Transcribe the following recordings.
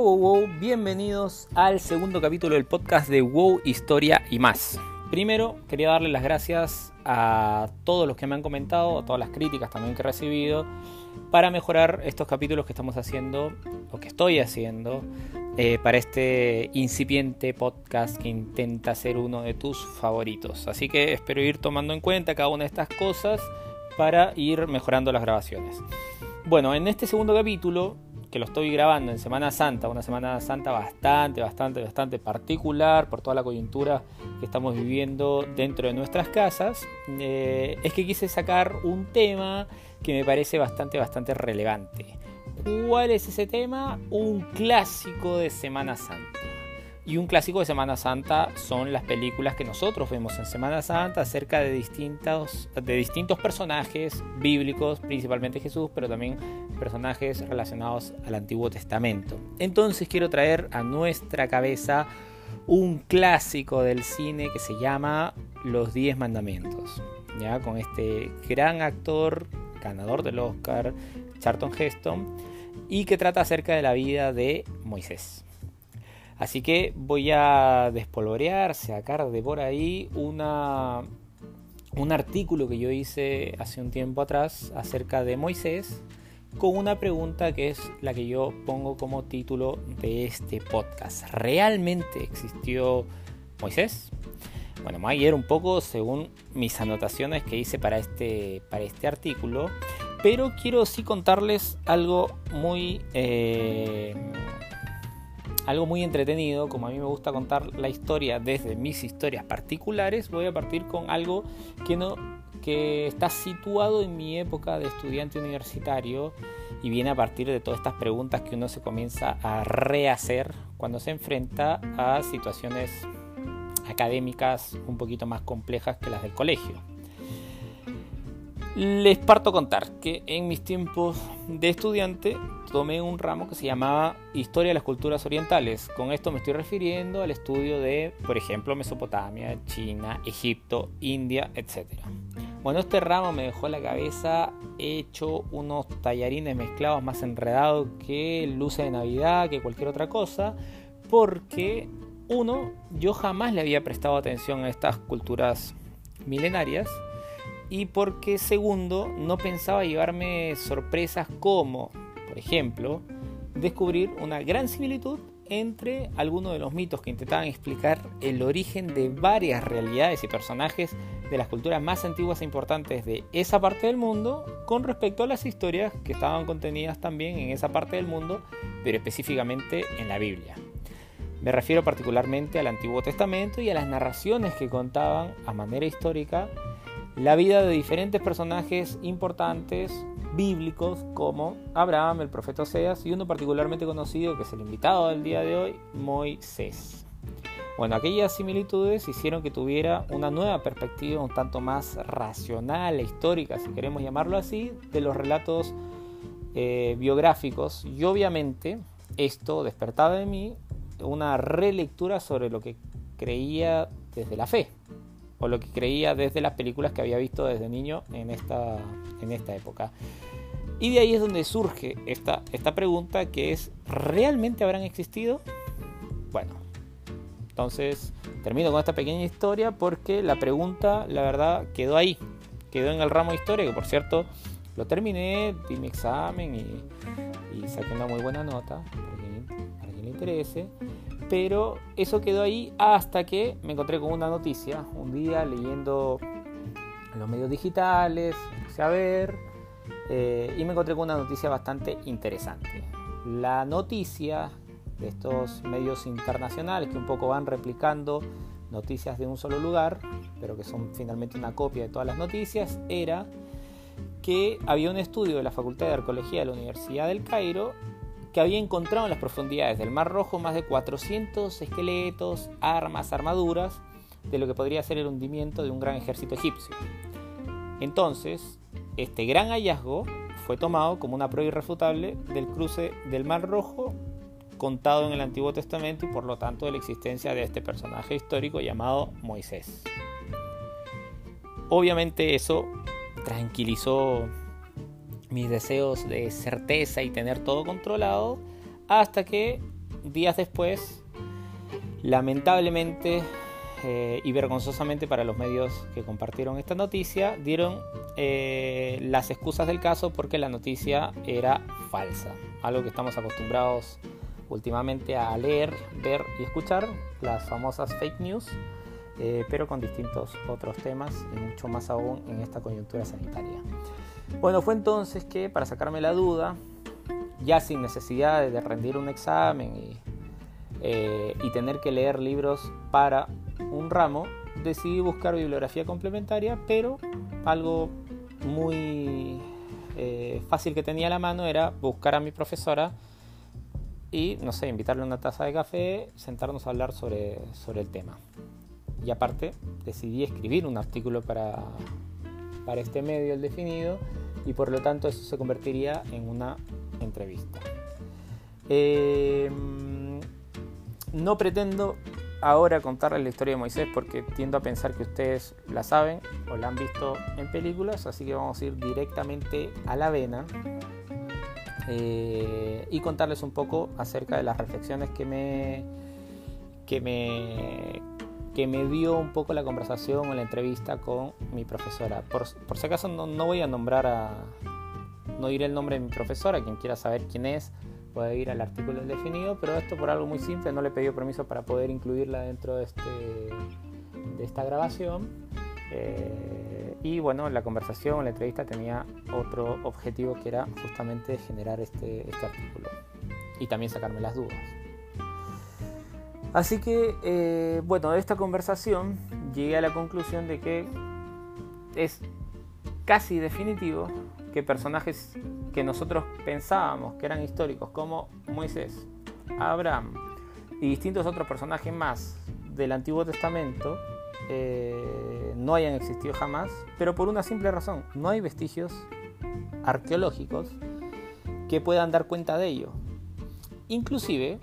wow, bienvenidos al segundo capítulo del podcast de Wow, Historia y más. Primero, quería darle las gracias a todos los que me han comentado, a todas las críticas también que he recibido, para mejorar estos capítulos que estamos haciendo, o que estoy haciendo, eh, para este incipiente podcast que intenta ser uno de tus favoritos. Así que espero ir tomando en cuenta cada una de estas cosas para ir mejorando las grabaciones. Bueno, en este segundo capítulo que lo estoy grabando en Semana Santa, una Semana Santa bastante, bastante, bastante particular por toda la coyuntura que estamos viviendo dentro de nuestras casas, eh, es que quise sacar un tema que me parece bastante, bastante relevante. ¿Cuál es ese tema? Un clásico de Semana Santa. Y un clásico de Semana Santa son las películas que nosotros vemos en Semana Santa acerca de distintos, de distintos personajes bíblicos, principalmente Jesús, pero también personajes relacionados al Antiguo Testamento. Entonces quiero traer a nuestra cabeza un clásico del cine que se llama Los Diez Mandamientos, ¿ya? con este gran actor, ganador del Oscar, Charlton Heston, y que trata acerca de la vida de Moisés. Así que voy a despolvorear, sacar de por ahí una, un artículo que yo hice hace un tiempo atrás acerca de Moisés con una pregunta que es la que yo pongo como título de este podcast. ¿Realmente existió Moisés? Bueno, me voy a ir un poco según mis anotaciones que hice para este, para este artículo, pero quiero sí contarles algo muy... Eh, algo muy entretenido, como a mí me gusta contar la historia desde mis historias particulares, voy a partir con algo que no que está situado en mi época de estudiante universitario y viene a partir de todas estas preguntas que uno se comienza a rehacer cuando se enfrenta a situaciones académicas un poquito más complejas que las del colegio. Les parto contar que en mis tiempos de estudiante tomé un ramo que se llamaba Historia de las Culturas Orientales. Con esto me estoy refiriendo al estudio de, por ejemplo, Mesopotamia, China, Egipto, India, etc. Bueno, este ramo me dejó la cabeza hecho unos tallarines mezclados más enredados que luce de Navidad, que cualquier otra cosa, porque uno, yo jamás le había prestado atención a estas culturas milenarias y porque segundo, no pensaba llevarme sorpresas como, por ejemplo, descubrir una gran similitud entre algunos de los mitos que intentaban explicar el origen de varias realidades y personajes de las culturas más antiguas e importantes de esa parte del mundo con respecto a las historias que estaban contenidas también en esa parte del mundo, pero específicamente en la Biblia. Me refiero particularmente al Antiguo Testamento y a las narraciones que contaban a manera histórica la vida de diferentes personajes importantes bíblicos como Abraham, el profeta Oseas y uno particularmente conocido que es el invitado del día de hoy, Moisés. Bueno, aquellas similitudes hicieron que tuviera una nueva perspectiva un tanto más racional e histórica, si queremos llamarlo así, de los relatos eh, biográficos y obviamente esto despertaba en mí una relectura sobre lo que creía desde la fe o lo que creía desde las películas que había visto desde niño en esta, en esta época. Y de ahí es donde surge esta, esta pregunta que es, ¿realmente habrán existido? Bueno, entonces termino con esta pequeña historia porque la pregunta, la verdad, quedó ahí, quedó en el ramo de historia, que por cierto lo terminé, di mi examen y, y saqué una muy buena nota, para quien, le interese. Pero eso quedó ahí hasta que me encontré con una noticia, un día leyendo en los medios digitales, ver eh, y me encontré con una noticia bastante interesante. La noticia de estos medios internacionales que un poco van replicando noticias de un solo lugar, pero que son finalmente una copia de todas las noticias, era que había un estudio de la Facultad de Arqueología de la Universidad del Cairo que había encontrado en las profundidades del Mar Rojo más de 400 esqueletos, armas, armaduras, de lo que podría ser el hundimiento de un gran ejército egipcio. Entonces, este gran hallazgo fue tomado como una prueba irrefutable del cruce del Mar Rojo contado en el Antiguo Testamento y por lo tanto de la existencia de este personaje histórico llamado Moisés. Obviamente eso tranquilizó mis deseos de certeza y tener todo controlado, hasta que días después, lamentablemente eh, y vergonzosamente para los medios que compartieron esta noticia, dieron eh, las excusas del caso porque la noticia era falsa. Algo que estamos acostumbrados últimamente a leer, ver y escuchar, las famosas fake news, eh, pero con distintos otros temas y mucho más aún en esta coyuntura sanitaria. Bueno, fue entonces que para sacarme la duda, ya sin necesidad de rendir un examen y, y tener que leer libros para un ramo, decidí buscar bibliografía complementaria, pero algo muy eh, fácil que tenía a la mano era buscar a mi profesora y, no sé, invitarle una taza de café, sentarnos a hablar sobre, sobre el tema. Y aparte, decidí escribir un artículo para, para este medio, el definido, y por lo tanto eso se convertiría en una entrevista. Eh, no pretendo ahora contarles la historia de Moisés porque tiendo a pensar que ustedes la saben o la han visto en películas, así que vamos a ir directamente a la vena eh, y contarles un poco acerca de las reflexiones que me, que me, que me dio un poco la conversación o la entrevista con mi profesora. Por, si acaso no, no voy a nombrar a... No diré el nombre de mi profesora, quien quiera saber quién es, puede ir al artículo definido, pero esto por algo muy simple, no le pedí permiso para poder incluirla dentro de, este, de esta grabación. Eh, y bueno, la conversación, la entrevista tenía otro objetivo que era justamente generar este, este artículo y también sacarme las dudas. Así que, eh, bueno, de esta conversación llegué a la conclusión de que es casi definitivo que personajes que nosotros pensábamos que eran históricos, como Moisés, Abraham y distintos otros personajes más del Antiguo Testamento, eh, no hayan existido jamás, pero por una simple razón, no hay vestigios arqueológicos que puedan dar cuenta de ello. Inclusive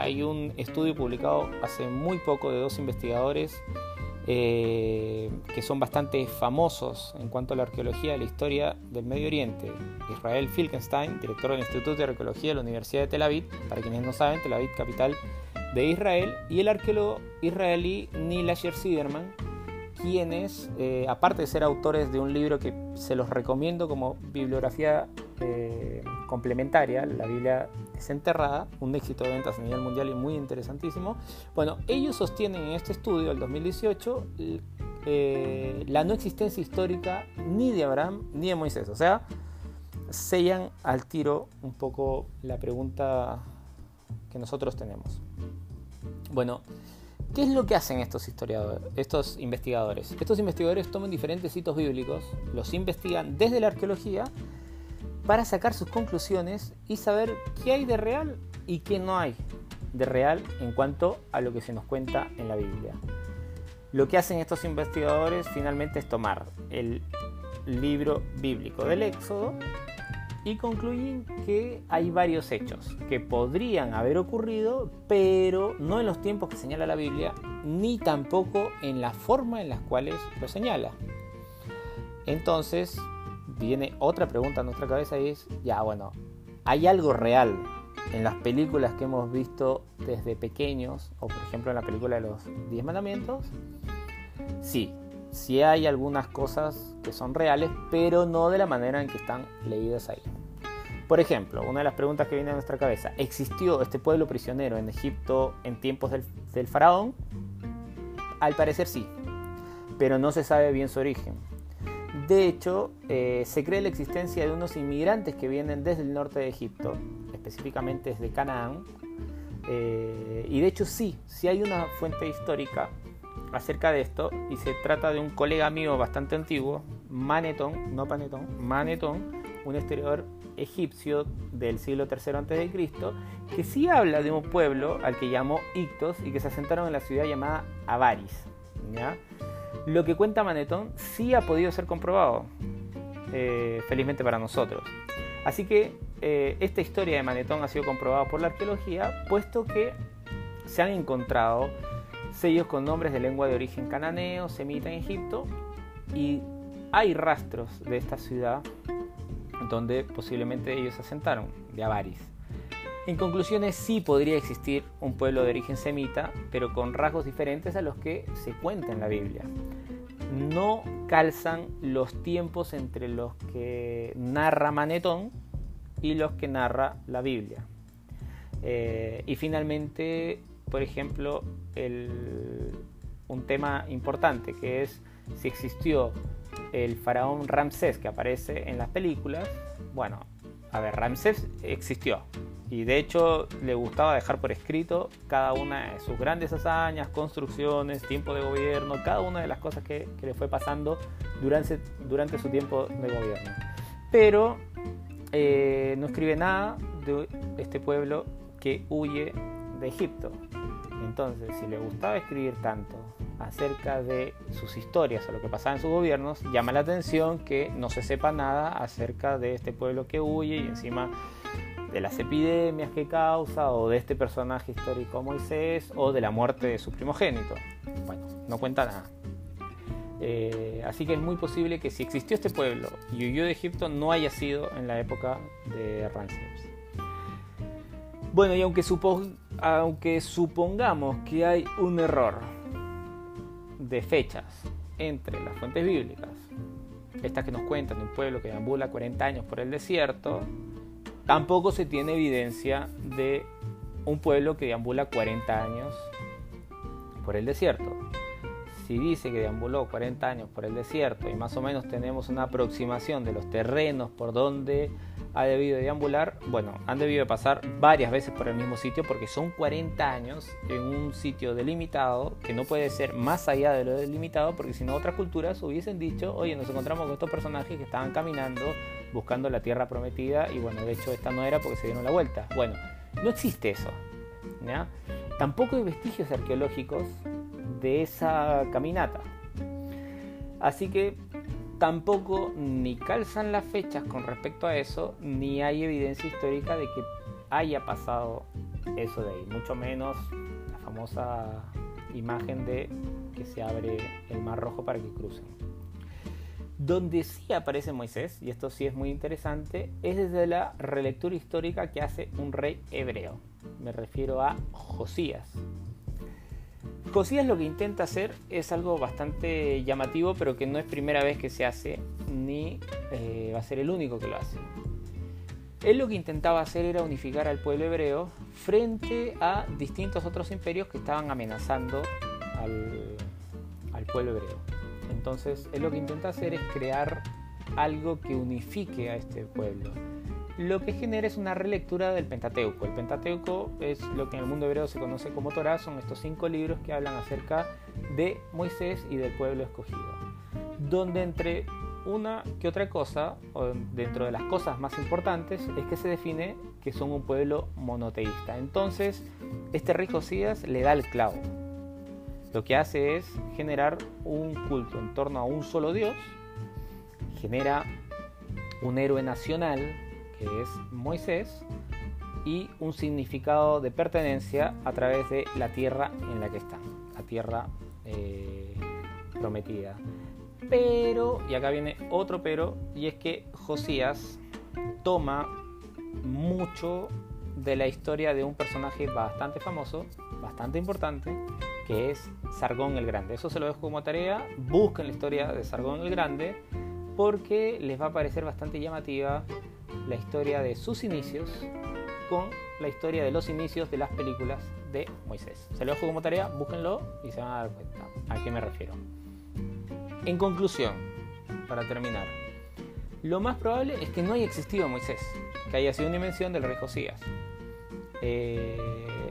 hay un estudio publicado hace muy poco de dos investigadores eh, que son bastante famosos en cuanto a la arqueología de la historia del Medio Oriente. Israel Filkenstein, director del Instituto de Arqueología de la Universidad de Tel Aviv, para quienes no saben, Tel Aviv capital de Israel, y el arqueólogo israelí Neil Asher Siderman, quienes, eh, aparte de ser autores de un libro que se los recomiendo como bibliografía eh, complementaria, la Biblia desenterrada, un éxito de ventas a nivel mundial y muy interesantísimo. Bueno, ellos sostienen en este estudio, el 2018, eh, la no existencia histórica ni de Abraham ni de Moisés. O sea, sellan al tiro un poco la pregunta que nosotros tenemos. Bueno, ¿Qué es lo que hacen estos historiadores, estos investigadores? Estos investigadores toman diferentes hitos bíblicos, los investigan desde la arqueología para sacar sus conclusiones y saber qué hay de real y qué no hay de real en cuanto a lo que se nos cuenta en la Biblia. Lo que hacen estos investigadores finalmente es tomar el libro bíblico del Éxodo y concluyen que hay varios hechos que podrían haber ocurrido, pero no en los tiempos que señala la Biblia, ni tampoco en la forma en las cuales lo señala. Entonces, viene otra pregunta a nuestra cabeza y es, ya bueno, ¿hay algo real en las películas que hemos visto desde pequeños, o por ejemplo en la película de los Diez Mandamientos? Sí, sí hay algunas cosas que son reales, pero no de la manera en que están leídas ahí. Por ejemplo, una de las preguntas que viene a nuestra cabeza, ¿existió este pueblo prisionero en Egipto en tiempos del, del faraón? Al parecer sí, pero no se sabe bien su origen. De hecho, eh, se cree la existencia de unos inmigrantes que vienen desde el norte de Egipto, específicamente desde Canaán. Eh, y de hecho sí, sí hay una fuente histórica acerca de esto y se trata de un colega mío bastante antiguo, Manetón, no Panetón, Manetón, un historiador egipcio del siglo III a.C., que sí habla de un pueblo al que llamó Ictos y que se asentaron en la ciudad llamada Avaris. ¿ya? Lo que cuenta Manetón sí ha podido ser comprobado, eh, felizmente para nosotros. Así que eh, esta historia de Manetón ha sido comprobada por la arqueología, puesto que se han encontrado sellos con nombres de lengua de origen cananeo, semita en Egipto, y hay rastros de esta ciudad donde posiblemente ellos se asentaron, de Avaris. En conclusiones, sí podría existir un pueblo de origen semita, pero con rasgos diferentes a los que se cuenta en la Biblia. No calzan los tiempos entre los que narra Manetón y los que narra la Biblia. Eh, y finalmente, por ejemplo, un tema importante que es si existió el faraón Ramsés que aparece en las películas. Bueno, a ver, Ramsés existió, y de hecho le gustaba dejar por escrito cada una de sus grandes hazañas, construcciones, tiempo de gobierno, cada una de las cosas que, le fue pasando durante, durante su tiempo de gobierno. Pero eh, no escribe nada de este pueblo que huye de Egipto. Entonces, si le gustaba escribir tanto acerca de sus historias o lo que pasaba en sus gobiernos, llama la atención que no se sepa nada acerca de este pueblo que huye y encima de las epidemias que causa o de este personaje histórico Moisés o de la muerte de su primogénito. Bueno, no cuenta nada. Eh, así que es muy posible que si existió este pueblo y huyó de Egipto no haya sido en la época de Ramsés. Bueno, y aunque, aunque supongamos que hay un error de fechas entre las fuentes bíblicas, estas que nos cuentan de un pueblo que ambula 40 años por el desierto, Tampoco se tiene evidencia de un pueblo que deambula 40 años por el desierto. Si dice que deambuló 40 años por el desierto y más o menos tenemos una aproximación de los terrenos por donde ha debido deambular, bueno, han debido pasar varias veces por el mismo sitio porque son 40 años en un sitio delimitado que no puede ser más allá de lo delimitado porque si no otras culturas hubiesen dicho, oye, nos encontramos con estos personajes que estaban caminando buscando la tierra prometida y bueno, de hecho esta no era porque se dieron la vuelta. Bueno, no existe eso. Tampoco hay vestigios arqueológicos de esa caminata. Así que tampoco ni calzan las fechas con respecto a eso, ni hay evidencia histórica de que haya pasado eso de ahí, mucho menos la famosa imagen de que se abre el mar rojo para que crucen. Donde sí aparece Moisés, y esto sí es muy interesante, es desde la relectura histórica que hace un rey hebreo. Me refiero a Josías. Josías lo que intenta hacer es algo bastante llamativo, pero que no es primera vez que se hace, ni eh, va a ser el único que lo hace. Él lo que intentaba hacer era unificar al pueblo hebreo frente a distintos otros imperios que estaban amenazando al pueblo hebreo. Entonces, él lo que intenta hacer es crear algo que unifique a este pueblo. Lo que genera es una relectura del Pentateuco. El Pentateuco es lo que en el mundo hebreo se conoce como Torah, son estos cinco libros que hablan acerca de Moisés y del pueblo escogido. Donde entre una que otra cosa, o dentro de las cosas más importantes, es que se define que son un pueblo monoteísta. Entonces, este rey Josías le da el clavo lo que hace es generar un culto en torno a un solo Dios, genera un héroe nacional que es Moisés y un significado de pertenencia a través de la tierra en la que están, la tierra eh, prometida. Pero, y acá viene otro pero, y es que Josías toma mucho de la historia de un personaje bastante famoso, bastante importante, que es Sargón el Grande. Eso se lo dejo como tarea. Busquen la historia de Sargón el Grande porque les va a parecer bastante llamativa la historia de sus inicios con la historia de los inicios de las películas de Moisés. Se lo dejo como tarea, búsquenlo y se van a dar cuenta a qué me refiero. En conclusión, para terminar, lo más probable es que no haya existido Moisés, que haya sido una invención del rey Josías. Eh,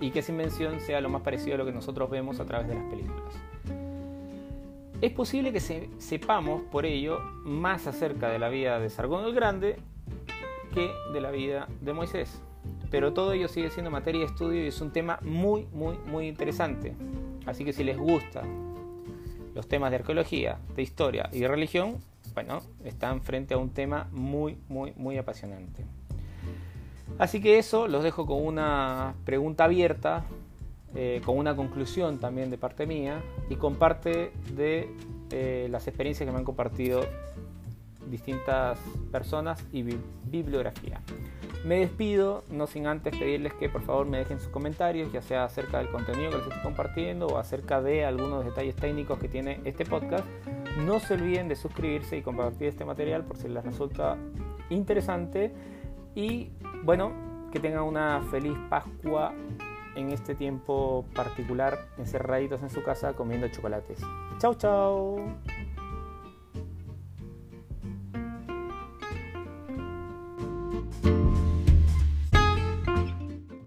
y que esa invención sea lo más parecido a lo que nosotros vemos a través de las películas. Es posible que sepamos por ello más acerca de la vida de Sargón el Grande de la vida de Moisés. Pero todo ello sigue siendo materia de estudio y es un tema muy, muy, muy interesante. Así que si les gusta los temas de arqueología, de historia y de religión, bueno, están frente a un tema muy, muy, muy apasionante. Así que eso los dejo con una pregunta abierta, eh, con una conclusión también de parte mía y con parte de eh, las experiencias que me han compartido distintas personas y bibliografía. Me despido, no sin antes pedirles que por favor me dejen sus comentarios, ya sea acerca del contenido que les estoy compartiendo o acerca de algunos detalles técnicos que tiene este podcast. No se olviden de suscribirse y compartir este material por si les resulta interesante. Y bueno, que tengan una feliz Pascua en este tiempo particular, encerraditos en su casa comiendo chocolates. Chau, chau.